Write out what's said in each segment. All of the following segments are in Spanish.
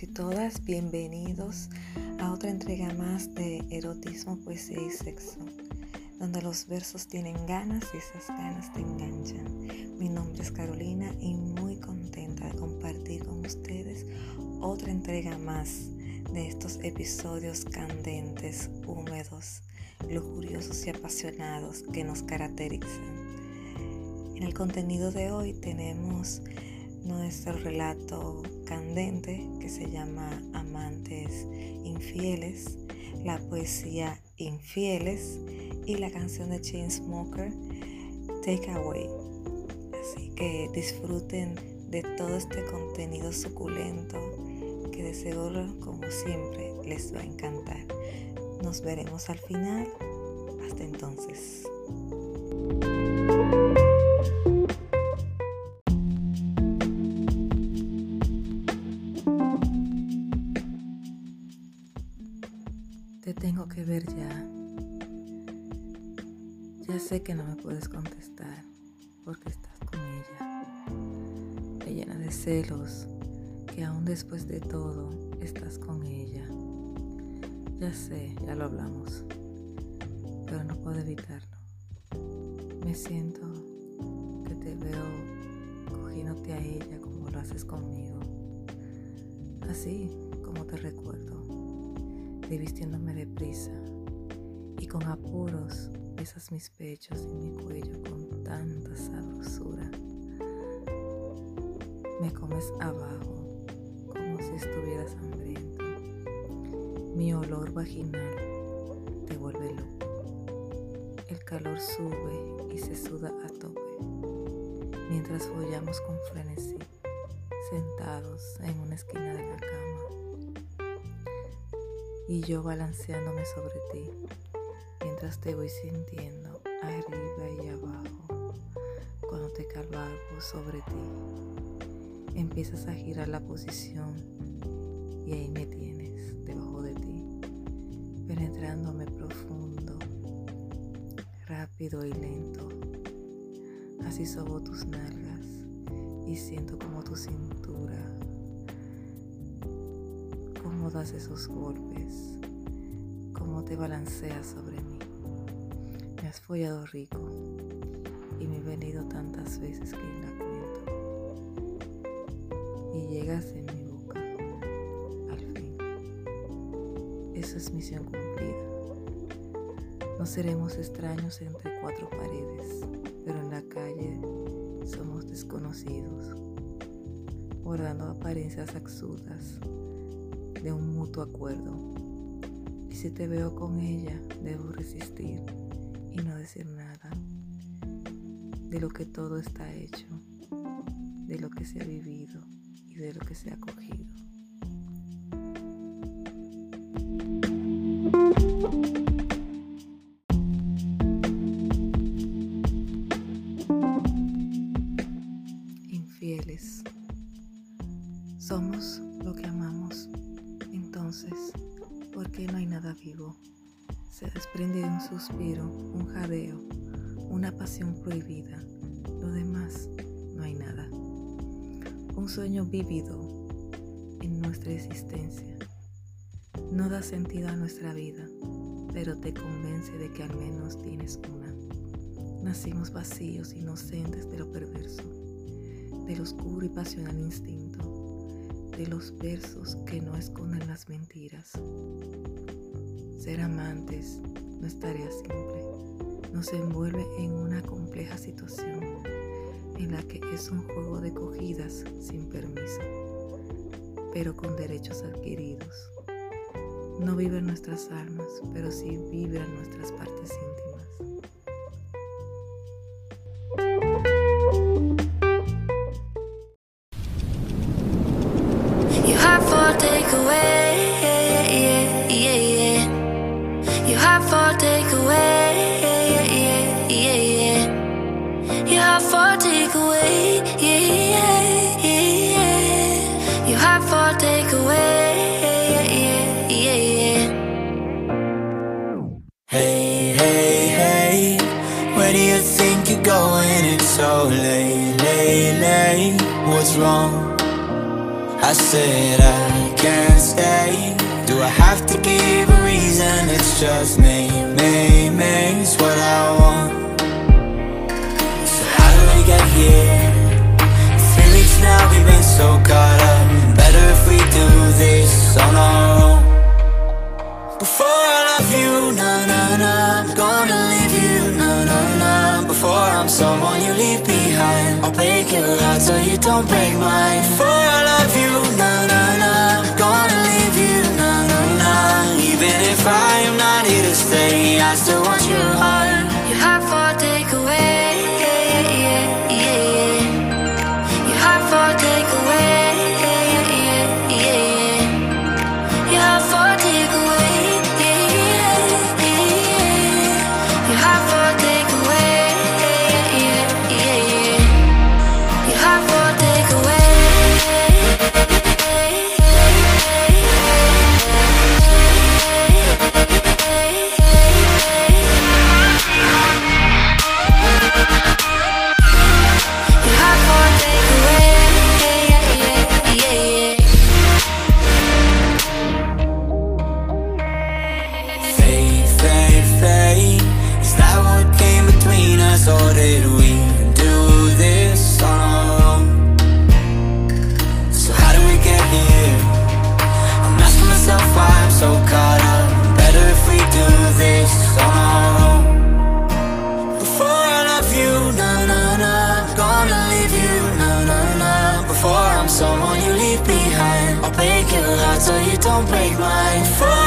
y todas, bienvenidos a otra entrega más de Erotismo, Poesía y Sexo, donde los versos tienen ganas y esas ganas te enganchan. Mi nombre es Carolina y muy contenta de compartir con ustedes otra entrega más de estos episodios candentes, húmedos, lujuriosos y apasionados que nos caracterizan. En el contenido de hoy tenemos nuestro relato candente que se llama Amantes Infieles, la poesía Infieles y la canción de Chainsmoker Take Away. Así que disfruten de todo este contenido suculento que de seguro, como siempre, les va a encantar. Nos veremos al final. Hasta entonces. Porque estás con ella. Te llena de celos que aún después de todo estás con ella. Ya sé, ya lo hablamos, pero no puedo evitarlo. Me siento que te veo cogiéndote a ella como lo haces conmigo. Así como te recuerdo de vistiéndome deprisa y con apuros besas mis pechos y mi cuello con tanta sabrosura. Me comes abajo como si estuvieras hambriento. Mi olor vaginal te vuelve loco. El calor sube y se suda a tope mientras follamos con frenesí, sentados en una esquina de la cama y yo balanceándome sobre ti mientras te voy sintiendo arriba y abajo. Cuando te cabalgo sobre ti, empiezas a girar la posición y ahí me tienes debajo de ti, penetrándome profundo, rápido y lento. Así sobo tus nalgas y siento como tu cintura cómo das esos golpes, cómo te balanceas sobre mí. Has follado rico y me he venido tantas veces que la cuento. Y llegas en mi boca, al fin. Eso es misión cumplida. No seremos extraños entre cuatro paredes, pero en la calle somos desconocidos, guardando apariencias absurdas de un mutuo acuerdo. Y si te veo con ella, debo resistir y no decir nada de lo que todo está hecho, de lo que se ha vivido y de lo que se ha cogido. Se desprende de un suspiro, un jadeo, una pasión prohibida. Lo demás, no hay nada. Un sueño vívido en nuestra existencia. No da sentido a nuestra vida, pero te convence de que al menos tienes una. Nacimos vacíos, inocentes de lo perverso, del oscuro y pasional instinto de los versos que no esconden las mentiras. Ser amantes no es tarea simple, nos envuelve en una compleja situación en la que es un juego de cogidas sin permiso, pero con derechos adquiridos. No viven nuestras almas, pero sí viven nuestras partes íntimas. Hey, hey, hey, where do you think you're going? It's so late, late, late. What's wrong? I said I can't stay? Do I have to give a reason? It's just me, me, me, what I want get here? Three weeks now, we've been so caught up. Better if we do this on our own. Before I love you, na na na. I'm gonna leave you, na na na. Before I'm someone you leave behind. I'll break your heart so you don't break mine. Before I love you, na na na. I'm gonna leave you, na na na. Even if I am not here to stay I still want Your heart so you don't break mine Before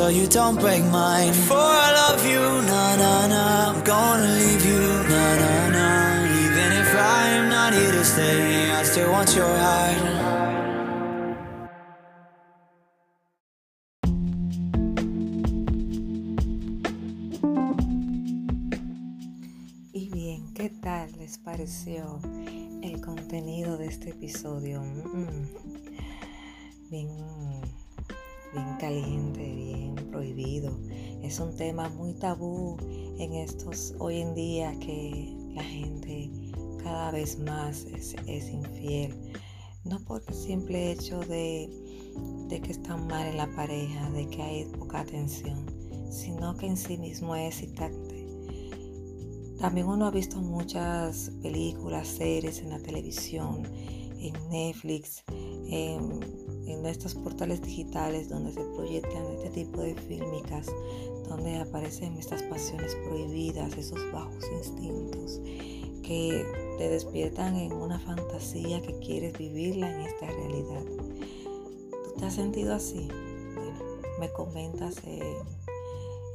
so you don't break mine. Before I love you, na na na, I'm gonna leave you, na na na. Even if I am not here to stay, I still want your heart. ¿qué tal les pareció el contenido de este episodio? Mm, bien, bien caliente, bien prohibido. Es un tema muy tabú en estos hoy en día que la gente cada vez más es, infiel. No por el simple hecho de, de que están mal en la pareja, de que hay poca atención, sino que en sí mismo es excitante. También uno ha visto muchas películas, series en la televisión, en Netflix, en, en estos portales digitales donde se proyectan este tipo de fílmicas, donde aparecen estas pasiones prohibidas, esos bajos instintos que te despiertan en una fantasía que quieres vivirla en esta realidad. ¿Tú te has sentido así? Bueno, me comentas en,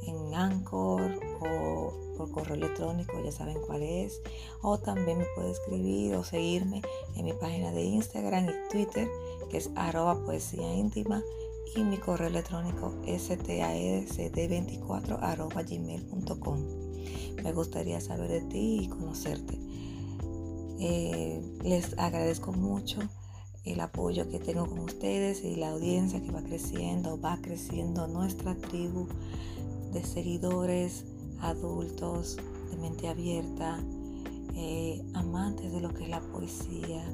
en Anchor o por correo electrónico, ya saben cuál es. O también me puede escribir o seguirme en mi página de Instagram y Twitter, es arroba poesía íntima. Y mi correo electrónico staesd24 arroba gmail.com. Me gustaría saber de ti y conocerte. Eh, les agradezco mucho el apoyo que tengo con ustedes y la audiencia que va creciendo, va creciendo nuestra tribu de seguidores adultos de mente abierta, eh, amantes de lo que es la poesía,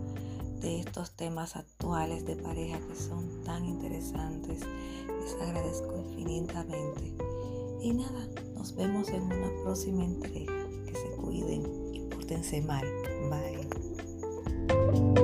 de estos temas actuales de pareja que son tan interesantes. Les agradezco infinitamente. Y nada, nos vemos en una próxima entrega. Que se cuiden y pórtense mal. Bye.